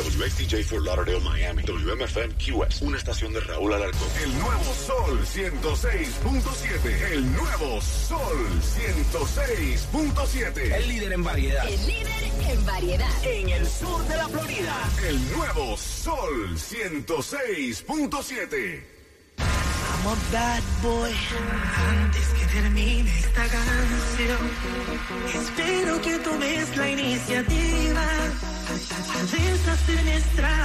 WXTJ for Lauderdale, Miami. WMFM QS. Una estación de Raúl Alarcón. El nuevo Sol 106.7. El nuevo Sol 106.7. El líder en variedad. El líder en variedad. En el sur de la Florida. El nuevo Sol 106.7. I'm a bad boy. Antes que termine esta canción, espero que tomes la iniciativa. siniestra.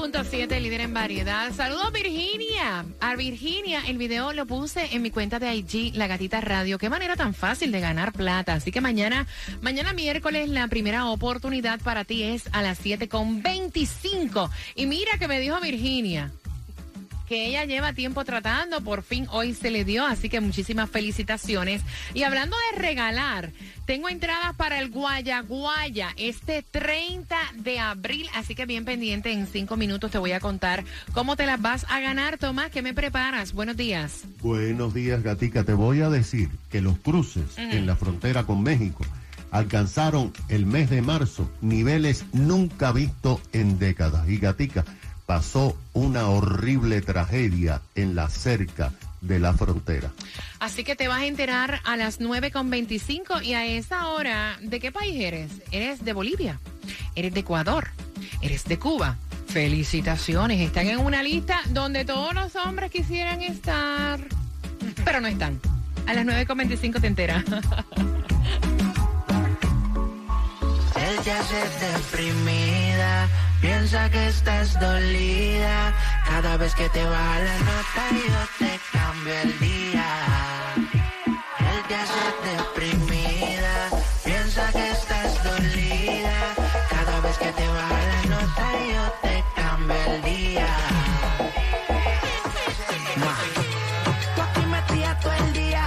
106.7, líder en variedad. Saludos Virginia. A Virginia, el video lo puse en mi cuenta de IG, La Gatita Radio. Qué manera tan fácil de ganar plata. Así que mañana, mañana miércoles, la primera oportunidad para ti es a las 7.25. Y mira que me dijo Virginia que ella lleva tiempo tratando, por fin hoy se le dio, así que muchísimas felicitaciones. Y hablando de regalar, tengo entradas para el Guayaguaya este 30 de abril, así que bien pendiente, en cinco minutos te voy a contar cómo te las vas a ganar. Tomás, ¿qué me preparas? Buenos días. Buenos días, Gatica. Te voy a decir que los cruces en la frontera con México alcanzaron el mes de marzo niveles nunca vistos en décadas. Y Gatica pasó una horrible tragedia en la cerca de la frontera. Así que te vas a enterar a las 9.25 y a esa hora, ¿de qué país eres? ¿Eres de Bolivia? ¿Eres de Ecuador? ¿Eres de Cuba? Felicitaciones, están en una lista donde todos los hombres quisieran estar, pero no están. A las 9.25 te enteras. Ella se deprimida, piensa que estás dolida. Cada vez que te va la nota yo te cambio el día. Ella se deprimida, piensa que estás dolida. Cada vez que te va la nota yo te cambio el día. Ma, Tú aquí metida todo el día.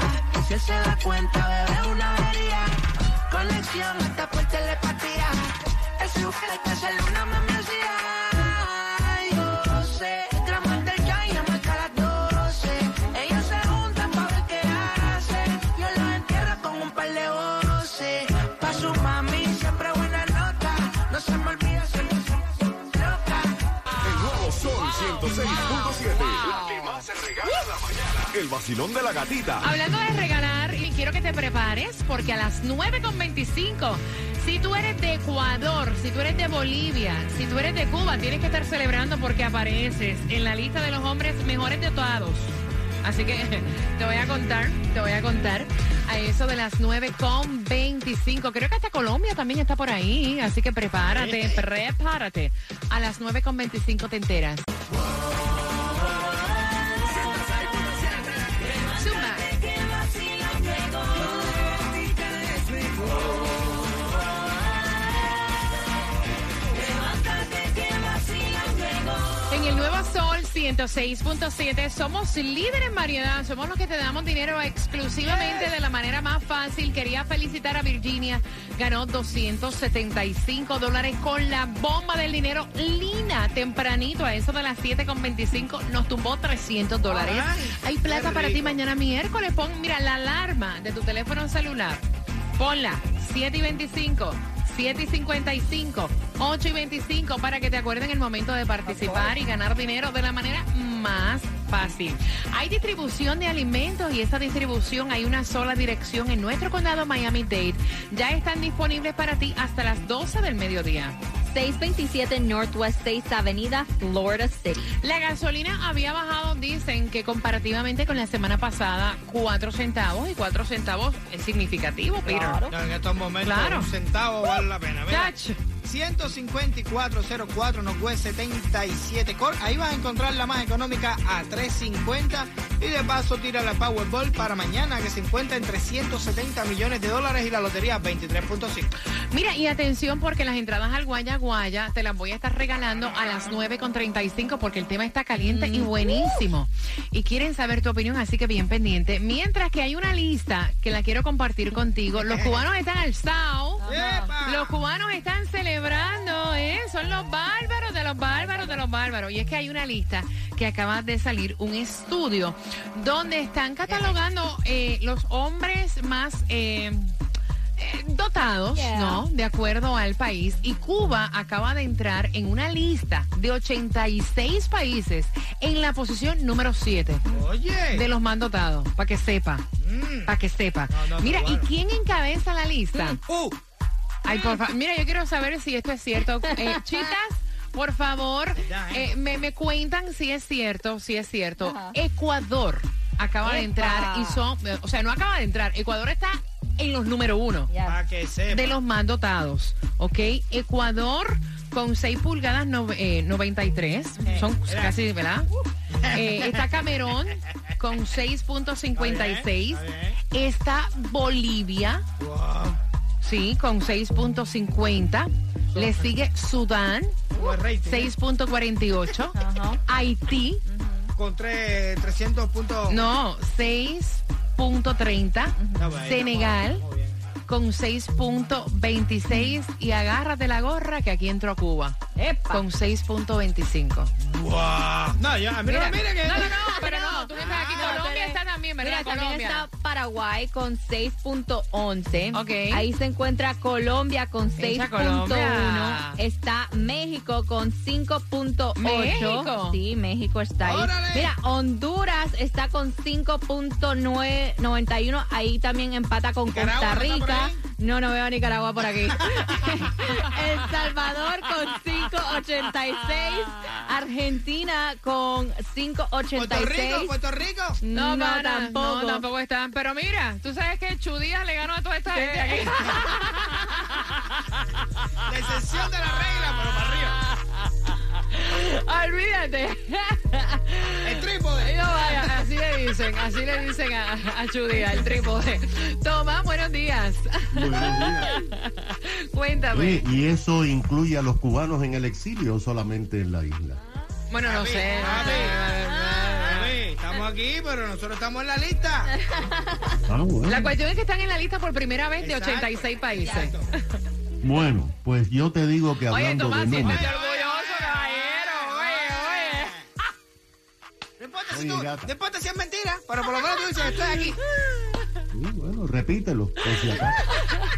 Si él se da cuenta, bebé, una avería. Conexión hasta por telepatía. El sufre que hacerle una El vacilón de la gatita. Hablando de regalar, y quiero que te prepares porque a las 9.25, si tú eres de Ecuador, si tú eres de Bolivia, si tú eres de Cuba, tienes que estar celebrando porque apareces en la lista de los hombres mejores dotados. Así que te voy a contar, te voy a contar a eso de las 9.25. Creo que hasta Colombia también está por ahí, así que prepárate, prepárate. A las 9.25 te enteras. 106.7 somos líderes en variedad, somos los que te damos dinero exclusivamente de la manera más fácil. Quería felicitar a Virginia, ganó 275 dólares con la bomba del dinero. Lina, tempranito, a eso de las 7.25, nos tumbó 300 dólares. Hay plata para ti mañana miércoles. Pon, mira, la alarma de tu teléfono celular. Ponla, 7 y 25. 7 y 55, 8 y 25 para que te acuerden el momento de participar y ganar dinero de la manera más fácil. Hay distribución de alimentos y esa distribución hay una sola dirección en nuestro condado Miami-Dade. Ya están disponibles para ti hasta las 12 del mediodía. 627 Northwest 6 Avenida, Florida City. La gasolina había bajado, dicen que comparativamente con la semana pasada, 4 centavos y 4 centavos es significativo, Peter. No, en estos momentos Claro. un centavo vale la pena. Mira. 154.04 Northwest 77 Cor. Ahí vas a encontrar la más económica a 3.50 Y de paso tira la Powerball para mañana que se encuentra en 370 millones de dólares y la lotería 23.5. Mira, y atención porque las entradas al Guaya Guaya te las voy a estar regalando a las 9.35 porque el tema está caliente y buenísimo. Y quieren saber tu opinión, así que bien pendiente. Mientras que hay una lista que la quiero compartir contigo. Los cubanos están alzados. ¡Epa! Los cubanos están celebrando, ¿eh? Son los bárbaros de los bárbaros de los bárbaros. Y es que hay una lista que acaba de salir, un estudio, donde están catalogando eh, los hombres más... eh, dotados, Yeah. ¿no? De acuerdo al país. Y Cuba acaba de entrar en una lista de 86 países en la posición número 7 Oye. de los más dotados, para que sepa, Mm. para que sepa. No, no, Mira, no, ¿y quién encabeza la lista? Uh, Ay, por favor. Mira, yo quiero saber si esto es cierto. Eh, chicas, por favor, eh. eh, me, me cuentan si es cierto, si es cierto. Ajá. Ecuador acaba de entrar y son, eh, o sea, no acaba de entrar. Ecuador está en los número uno Ya. para que sepa. de los más dotados, ¿ok? Ecuador con 6 pulgadas nove- eh, 93, son mira. casi, ¿verdad? Eh, está Camerón con 6.56, Está está Bolivia, Wow. Sí, con 6.50, le sigue Sudán, Como el rating, ¿eh? 6.48, Ajá. Haití, Con tres- 300 puntos. no, 6.30, Está bien, Senegal. Con 6.26 y agárrate la gorra que aquí entró a Cuba Epa. con 6.25. Wow. No, ya, mira, mira que. No, no, no, pero no, tú no estás aquí. Ah, Colombia está también, ¿verdad? Mira, también Colombia. está Paraguay con 6.11. Ok. Ahí se encuentra Colombia con Esa 6.1. Colombia. Está México con 5.8. ¿México? Sí, México está ahí. ¡Órale! Mira, Honduras está con 5.91. Ahí también empata con ¿Nicaragua Costa no Rica. No, no veo a Nicaragua por aquí. El Salvador con 5.86. Argentina con 5.86. Puerto Rico, Puerto Rico. No, No, tampoco. No, tampoco están. Pero mira, tú sabes que Chudías le ganó a toda esta gente aquí. La excepción de la regla, pero para arriba. Olvídate. Dicen, así le dicen a, a Chudías, el trípode. Toma, buenos días. Buenos días. Cuéntame. Oye, ¿y eso incluye a los cubanos en el exilio o solamente en la isla? Bueno, no sé. Estamos aquí, pero nosotros estamos en la lista. Ah, bueno. La cuestión es que están en la lista por primera vez de Exacto, 86 países. exacto. Bueno, pues yo te digo que Oye, hablando Tomás, de números, tú, gata. no importa si es mentira, pero por lo menos tú dices, estoy aquí. sí, bueno, repítelo, por si acaso.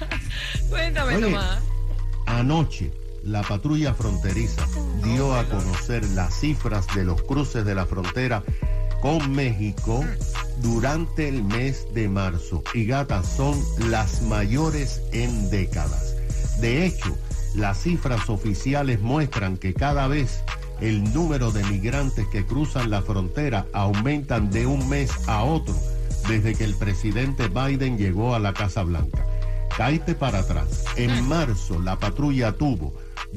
Cuéntame, Oye. Tomás. Anoche, la patrulla fronteriza dio a conocer las cifras de los cruces de la frontera con México durante el mes de marzo. Y gatas son las mayores en décadas. De hecho, las cifras oficiales muestran que cada vez el número de migrantes que cruzan la frontera aumentan de un mes a otro desde que el presidente Biden llegó a la Casa Blanca. Cáete para atrás. En marzo la patrulla tuvo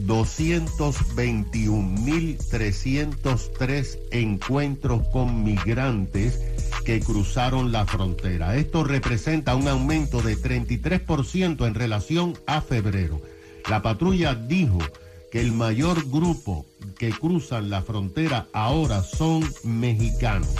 221.303 encuentros con migrantes que cruzaron la frontera. Esto representa un aumento de 33% en relación a febrero. La patrulla dijo que el mayor grupo que cruzan la frontera ahora son mexicanos.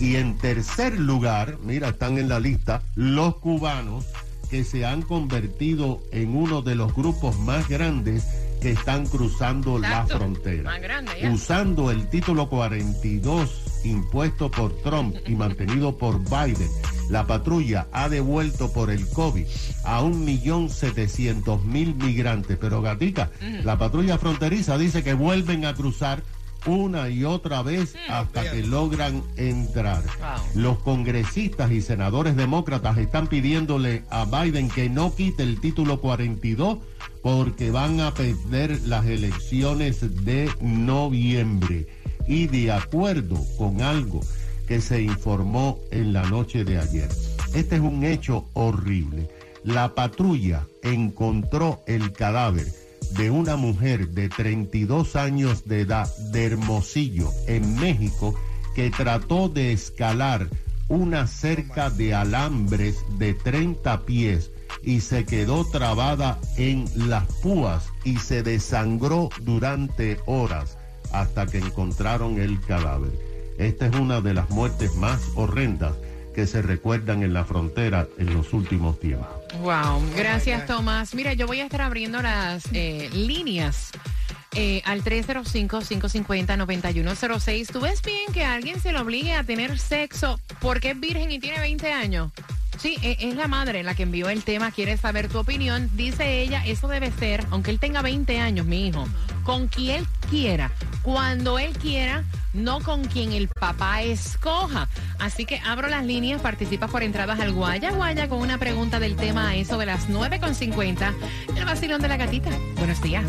Y en tercer lugar, mira, están en la lista los cubanos que se han convertido en uno de los grupos más grandes que están cruzando la frontera. Más grande. Usando el título 42 impuesto por Trump y mantenido por Biden, la patrulla ha devuelto por el COVID a un millón setecientos mil migrantes. Pero Gatica, la patrulla fronteriza dice que vuelven a cruzar una y otra vez hasta que logran entrar. Wow. Los congresistas y senadores demócratas están pidiéndole a Biden que no quite el título 42 porque van a perder las elecciones de noviembre. Y de acuerdo con algo que se informó en la noche de ayer, este es un hecho horrible. La patrulla encontró el cadáver de una mujer de 32 años de edad de Hermosillo, en México, que trató de escalar una cerca de alambres de 30 pies y se quedó trabada en las púas y se desangró durante horas hasta que encontraron el cadáver. Esta es una de las muertes más horrendas que se recuerdan en la frontera en los últimos tiempos. Wow, gracias Tomás. Mira, yo voy a estar abriendo las eh, líneas eh, al 305-550-9106. ¿Tú ves bien que alguien se le obligue a tener sexo porque es virgen y tiene 20 años? Sí, e- es la madre la que envió el tema, quiere saber tu opinión. Dice ella, eso debe ser, aunque él tenga 20 años, mi hijo, con quien él quiera, cuando él quiera, no con quien el papá escoja. Así que abro las líneas, participa por entradas al Guaya Guaya con una pregunta del tema a eso de las 9.50. El vacilón de la gatita. Buenos días.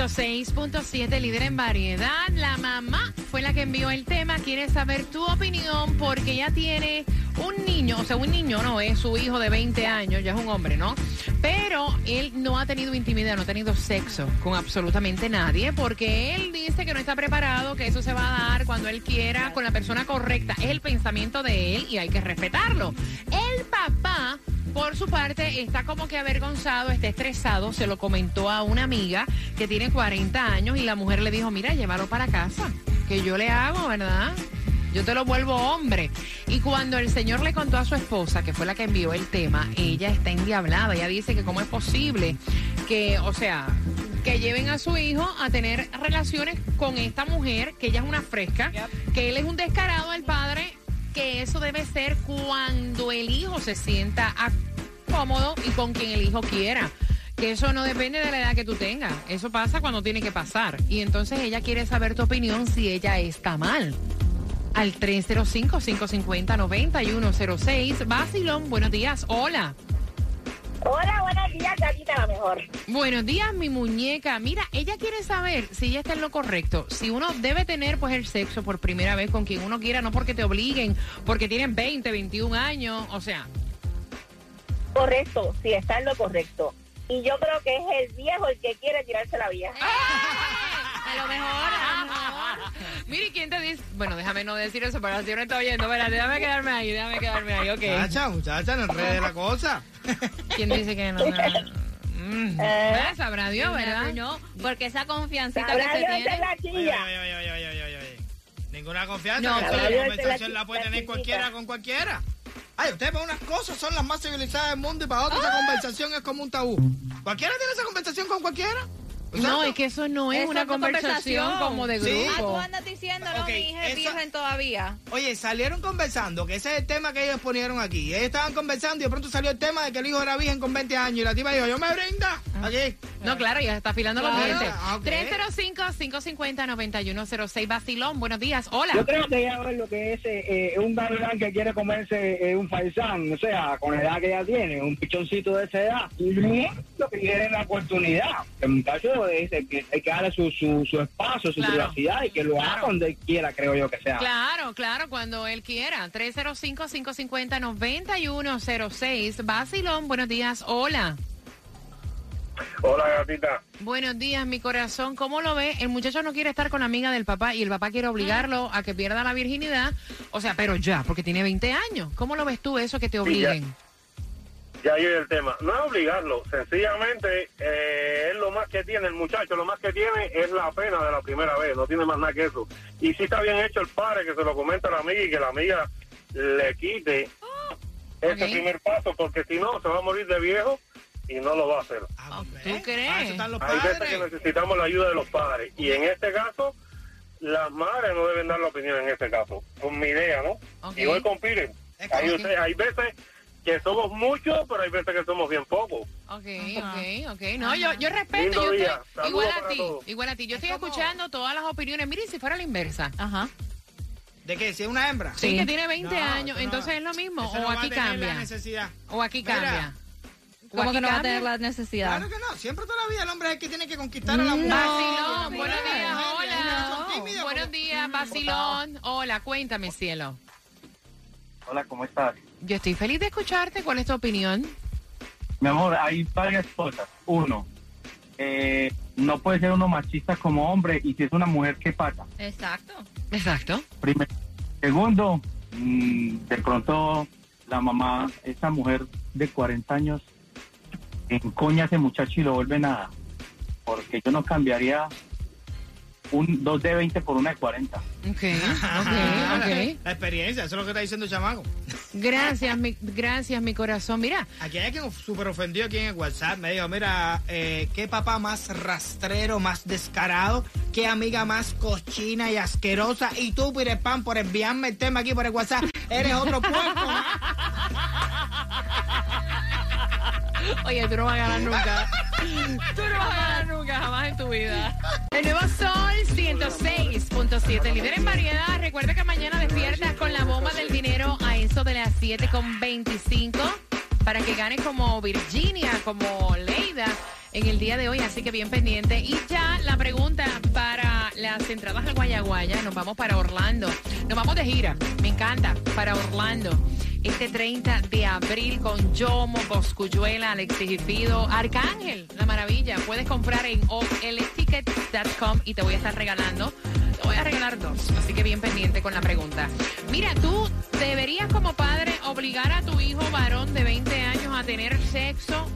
106.7, líder en variedad. La mamá fue la que envió el tema. Quiere saber tu opinión porque ella tiene un niño, o sea, un niño no es su hijo de 20 años, ya es un hombre, ¿no? Pero él no ha tenido intimidad, no ha tenido sexo con absolutamente nadie porque él dice que no está preparado, que eso se va a dar cuando él quiera, con la persona correcta. Es el pensamiento de él y hay que respetarlo. El papá por su parte, está como que avergonzado, está estresado, se lo comentó a una amiga que tiene 40 años y la mujer le dijo, mira, llévalo para casa, que yo le hago, ¿verdad? Yo te lo vuelvo hombre. Y cuando el señor le contó a su esposa, que fue la que envió el tema, ella está endiablada. Ella dice que cómo es posible que, o sea, que lleven a su hijo a tener relaciones con esta mujer, que ella es una fresca, que él es un descarado, el padre, que eso debe ser cuando el hijo se sienta cómodo y con quien el hijo quiera. Que eso no depende de la edad que tú tengas. Eso pasa cuando tiene que pasar. Y entonces ella quiere saber tu opinión si ella está mal. Al 305-550-9106. Basilón, buenos días. Hola. Hola, buenos días, gatita, la mejor. Buenos días, mi muñeca. Mira, ella quiere saber si ella está en lo correcto. Si uno debe tener pues el sexo por primera vez con quien uno quiera, no porque te obliguen, porque tienen 20, 21 años. O sea, Correcto, sí, está en lo correcto. Y yo creo que es el viejo el que quiere tirarse la vieja. A lo mejor, a lo mejor. Mire, ¿quién te dice? Bueno, déjame no decir eso, pero así no está oyendo. Espérate, déjame quedarme ahí, déjame quedarme ahí, ok. Muchacha, muchacha, no enrede la cosa. ¿Quién dice que no? Mm, Eh. Sabrá Dios, ¿verdad? No, porque esa confiancita que se Dios tiene. la Oye, chilla. oye, oye, oye, oye, oye, oye. Ninguna confianza. No, que Yo conversación la- la puede la tener cualquiera con cualquiera. Ay, ustedes para unas cosas son las más civilizadas del mundo y para otras esa conversación es como un tabú. ¿Cualquiera tiene esa conversación con cualquiera? No, es que eso no es Eso una es una conversación, conversación. como de Sí. Ah, tú grupo. andas diciendo, no, Ok, mi hija eso- virgen todavía. Oye, salieron conversando, que ese es el tema que ellos ponieron aquí. Ellos estaban conversando y de pronto salió el tema de que el hijo era virgen con 20 años y la tipa dijo, yo me brinda. Aquí. No, claro, ya está afilando los Claro. dientes. Ah, ok. 305-550-9106. Basilón, buenos días. Hola. Yo creo que ella es lo que es eh, un gavilán que quiere comerse eh, un faisán, o sea, con la edad que ella tiene, un pichoncito de esa edad. Y lo que quiere es la oportunidad. El muchacho es el que hay que darle su, su, su espacio, su Claro. privacidad y que lo haga donde quiera, creo yo que sea. Claro, claro, cuando él quiera. 305-550-9106. Basilón, buenos días. Hola. Hola, gatita. Buenos días, mi corazón. ¿Cómo lo ve? El muchacho no quiere estar con la amiga del papá y el papá quiere obligarlo a que pierda la virginidad. O sea, pero ya, porque tiene 20 años. ¿Cómo lo ves tú eso que te obliguen? Ya llegué el tema. No es obligarlo, sencillamente eh, es lo más que tiene el muchacho, lo más que tiene es la pena de la primera vez, no tiene más nada que eso. Y si está bien hecho el padre que se lo comenta a la amiga y que la amiga le quite ese primer paso, porque si no se va a morir de viejo y no lo va a hacer. Ah, ¿Tú ¿ves? crees? Hay veces que necesitamos la ayuda de los padres y en este caso las madres no deben dar la opinión en este caso, con mi idea, ¿no? Y voy con hay veces que somos muchos, pero hay veces que somos bien pocos. Ok, ok, ok. No, yo, yo respeto. Lindo Yo día. estoy, igual a ti, todos. igual a ti. Yo estoy escuchando todas las opiniones. Miren, si fuera la inversa. Ajá. ¿De qué? ¿Si es una hembra? Sí, Sí. que tiene 20 No, años, no- entonces es lo mismo. O no aquí la cambia. O aquí Mira, cambia. ¿O ¿Cómo aquí que no va a cambia? tener la necesidad? Claro que no, siempre toda la vida el hombre es el que tiene que conquistar a la mujer. Vacilón, No, buenos no, días, hola. Buenos días, Vacilón. Hola, cuéntame, cielo. Hola, ¿cómo estás? Yo estoy feliz de escucharte. ¿Cuál es tu opinión? Mi amor, hay varias cosas. Uno, eh, no puede ser uno machista como hombre y si es una mujer, ¿qué pasa? Exacto. Exacto. Primero. Segundo, mm, de pronto la mamá, esa mujer de 40 años, encoña a ese muchacho y lo vuelve nada. Porque yo no cambiaría un dos de 20 por una de 40. Ok, ok, ok. La experiencia, eso es lo que está diciendo el chamaco. Gracias, mi, gracias, mi corazón. Mira, Aquí hay alguien súper ofendido aquí en el WhatsApp. Me dijo, mira, eh, qué papá más rastrero, más descarado, qué amiga más cochina y asquerosa. Y tú, Pirepan, por enviarme el tema aquí por el WhatsApp, eres otro puerco. Oye, tú no vas a ganar nunca. Tú no vas a ganar nunca, jamás en tu vida. El nuevo Sol 106.7, líder en variedad. Recuerda que mañana despiertas con la bomba del dinero a eso de las 7.25 para que ganes como Virginia, como Leida en el día de hoy. Así que bien pendiente. Y ya la pregunta para las entradas al Guayaguaya. Nos vamos para Orlando. Nos vamos de gira. Me encanta. Para Orlando este 30 de abril con Yomo, Boscuyuela, Alexis Gifido, Arcángel, la maravilla. Puedes comprar en olticket.com y te voy a estar regalando. Te voy a regalar dos, así que bien pendiente con la pregunta. Mira, tú deberías como padre obligar a tu hijo varón de 20 años a tener sexo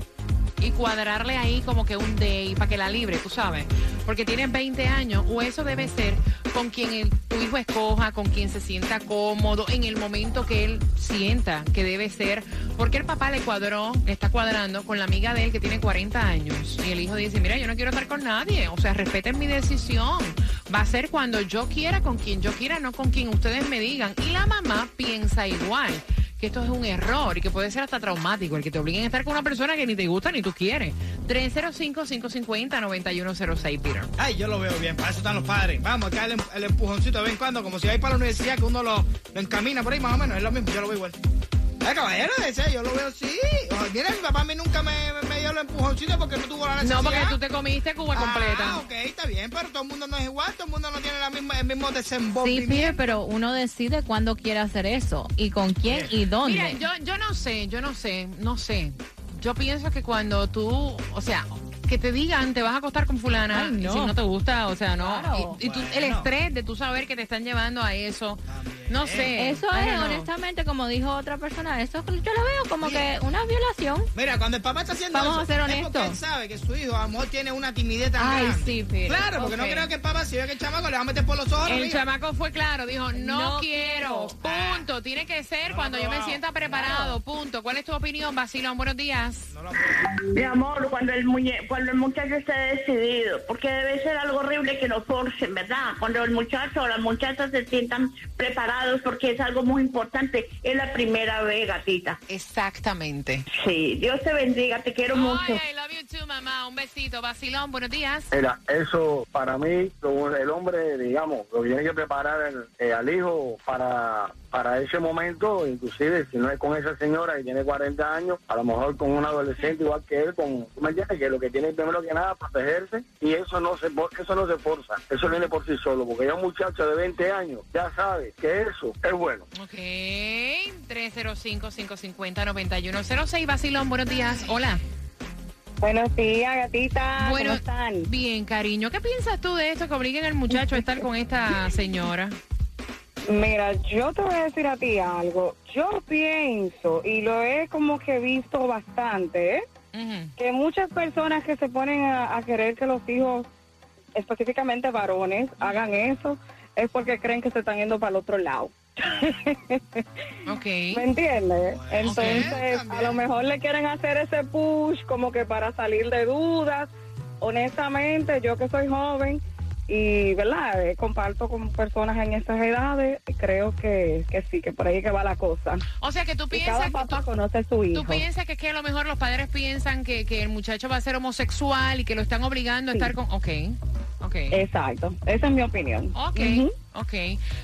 y cuadrarle ahí como que un day para que la libre, tú sabes, porque tienes 20 años o eso debe ser con quien el- tu hijo escoja, con quien se sienta cómodo en el momento que él sienta que debe ser, porque el papá le cuadró, le está cuadrando con la amiga de él que tiene 40 años. Y el hijo dice, mira, yo no quiero estar con nadie, o sea, respeten mi decisión, va a ser cuando yo quiera, con quien yo quiera, no con quien ustedes me digan, y la mamá piensa igual que esto es un error y que puede ser hasta traumático, el que te obliguen a estar con una persona que ni te gusta ni tú quieres. 305-550-9106, Peter. Ay, yo lo veo bien, para eso están los padres. Vamos, acá el, em- el empujoncito de vez en cuando, como si vais para la universidad, que uno lo, lo encamina por ahí, más o menos, es lo mismo, yo lo veo igual. Ay, caballero, ese, yo lo veo así. Mira, mi papá a mí nunca me, me- dio el empujoncito porque no tuvo la necesidad. No, porque tú te comiste Cuba completa. Ah, ok, está bien, pero todo el mundo no es igual, todo el mundo no tiene la misma, el mismo Sí, desenvolvimiento. Peter, pero uno decide cuándo quiere hacer eso y con quién y dónde. Mira, yo, yo no sé, yo no sé, no sé. Yo pienso que cuando tú, o sea, que te digan te vas a acostar con fulana Ay, y no. si no te gusta, o sea, no. Claro. Y, y tú- el Bueno. estrés de tú saber que te están llevando a eso, no sé. Eso I es, honestamente, como dijo otra persona, eso yo lo veo como que una violación. Mira, cuando el papá está haciendo Vamos eso, a ser es porque honestos. él sabe que su hijo a lo mejor tiene una timidez tan Ay, grande. sí, Peter. Claro, porque no creo que el papá, si ve que el chamaco le va a meter por los ojos. El chamaco fue claro, dijo, no, No quiero, quiero. punto. Tiene que ser No cuando yo me sienta preparado, punto. ¿Cuál es tu opinión, Basilón? Buenos días. No lo puedo. Mi amor, cuando el muñe cuando el muchacho esté decidido, porque debe ser algo horrible que lo forcen, ¿verdad? Cuando el muchacho o las muchachas se sientan preparados, porque es algo muy importante. Es la primera vez, gatita. Exactamente. Sí, Dios te bendiga, te quiero mucho. Ay, I love you too, mamá. Un besito. Basilón, buenos días. Mira, eso para mí, el hombre, digamos, lo tiene que preparar el- eh, al hijo para, para ese momento, inclusive si no es con esa señora que tiene 40 años, a lo mejor con un adolescente igual que él, con, ¿tú me entiendes? Que lo que tiene primero que nada protegerse y eso no se por- eso no se forza, eso viene por sí solo, porque ya un muchacho de 20 años ya sabe que eso es bueno. Ok. 305-550-9106. Basilón, buenos días. Hola. Buenos días, gatita. Bueno, ¿Cómo están? Bien, cariño. ¿Qué piensas tú de esto que obliguen al muchacho a estar con esta señora? Mira, yo te voy a decir a ti algo. Yo pienso, y lo he como que visto bastante, ¿eh? Que muchas personas que se ponen a, a querer que los hijos, específicamente varones, hagan eso, es porque creen que se están yendo para el otro lado. Ok. ¿Me entiendes? Entonces, a lo mejor le quieren hacer ese push como que para salir de dudas. Honestamente, yo que soy joven, y, ¿verdad? Eh, comparto con personas en esas edades. y Creo que, que sí, que por ahí que va la cosa. O sea que tú Y cada piensas... papá tú- conoce a su hijo. ¿Tú piensas que es que a lo mejor los padres piensan que, que el muchacho va a ser homosexual y que lo están obligando a estar con... Ok, ok. Exacto. Esa es mi opinión. Ok, Ujú. ok.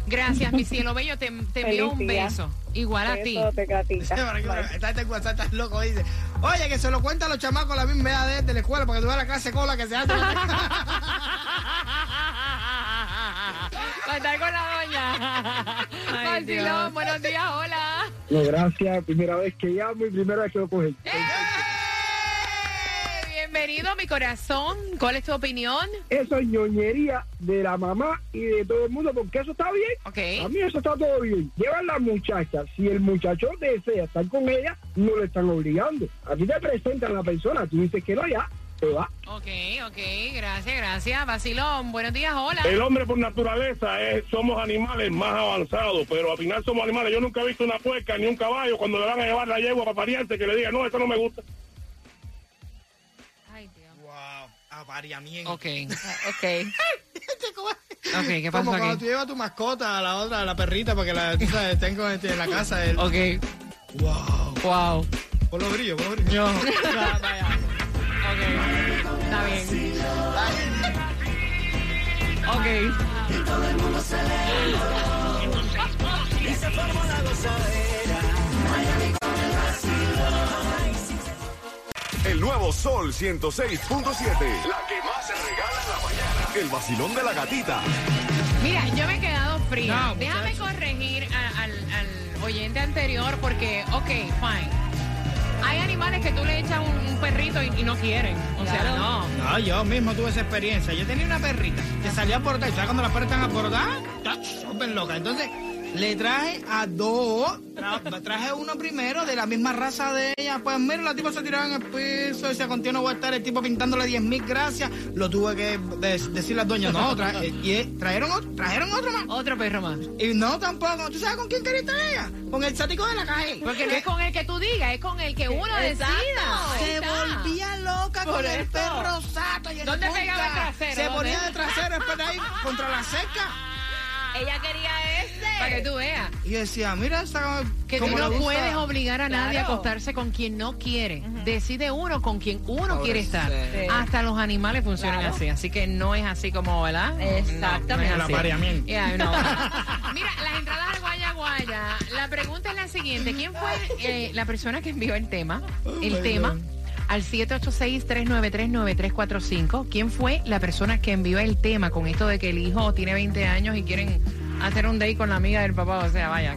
Gracias, mi cielo bello. Te, te envío un beso. Igual a ti. Que- en WhatsApp loco, dice. Oye, que se lo cuenta a los chamacos la misma edad de, de la escuela, porque tú ves la clase cola que se hace. Estar con la doña. Ay, Dios. Vacilón, buenos días, hola. No, gracias. Primera vez que llamo y primera vez que lo cogen. ¡Eh! Bienvenido, mi corazón. ¿Cuál es tu opinión? Eso es ñoñería de la mamá y de todo el mundo, porque eso está bien. Ok. A mí eso está todo bien. Llevan la muchacha. Si el muchacho desea estar con ella, no le están obligando. A ti te presentan a la persona, tú dices que no, ya, va. Ok, ok. Gracias, gracias. Vacilón, buenos días, hola. El hombre por naturaleza es, somos animales más avanzados, pero al final somos animales. Yo nunca he visto una puerca ni un caballo cuando le van a llevar la yegua para pariente que le diga, no, eso no me gusta. Ay, Dios. wow, apareamiento. Ok, Ok. ok. ¿Qué Como pasó cuando aquí? tú llevas a tu mascota a la otra, a la perrita, para que la tú sabes, estén con- en la casa. Ok, Wow. wow. Por los brillos, por los brillos. No. Ok, está bien. Ok. El nuevo Sol 106.7. La que más se regala en la mañana. El vacilón de la gatita. Mira, yo me he quedado fría. No, Déjame corregir a- al, al oyente anterior porque, ok, fine. Hay animales que tú le echas un, un perrito y, y no quieren. O sea, no. No, yo mismo tuve esa experiencia. Yo tenía una perrita que salía a portar. ¿Sabes cuando las perras están a portar? Súper loca. Entonces, le traje a dos. Tra- traje uno primero de la misma raza de ella. Pues mira, la tipa se tiraba en el piso. Contigo no voy a estar. El tipo pintándole 10 mil gracias. Lo tuve que de- decirle al dueño. No, tra- eh, y trajeron otro, trajeron otro más. Otro perro más. Y no tampoco. ¿Tú sabes con quién quería estar ella? Con el sático de la calle. Porque no es con el que tú digas, es con el que uno decida. Se volvía loca Por con el perro sato. y el ¿Dónde punta. pegaba el trasero? Se ¿Dónde? ponía de trasero, después ahí, contra la cerca. Ella quería ese. Para que tú veas. Y decía, mira, esta, Que tú como le no gusta. puedes obligar a nadie a Claro. acostarse con quien no quiere. Decide uno con quien uno quiere estar. Sí. Hasta los animales funcionan Claro. así. Así que no es así como, ¿verdad? Exactamente. No, no es El así. apareamiento. Yeah, no. Mira, las entradas al Guaya Guaya. La pregunta es la siguiente. ¿Quién fue eh, la persona que envió el tema? El my tema. God. Al 786-393-9345. ¿Quién fue la persona que envió el tema con esto de que el hijo tiene 20 años y quieren hacer un date con la amiga del papá? O sea, vaya.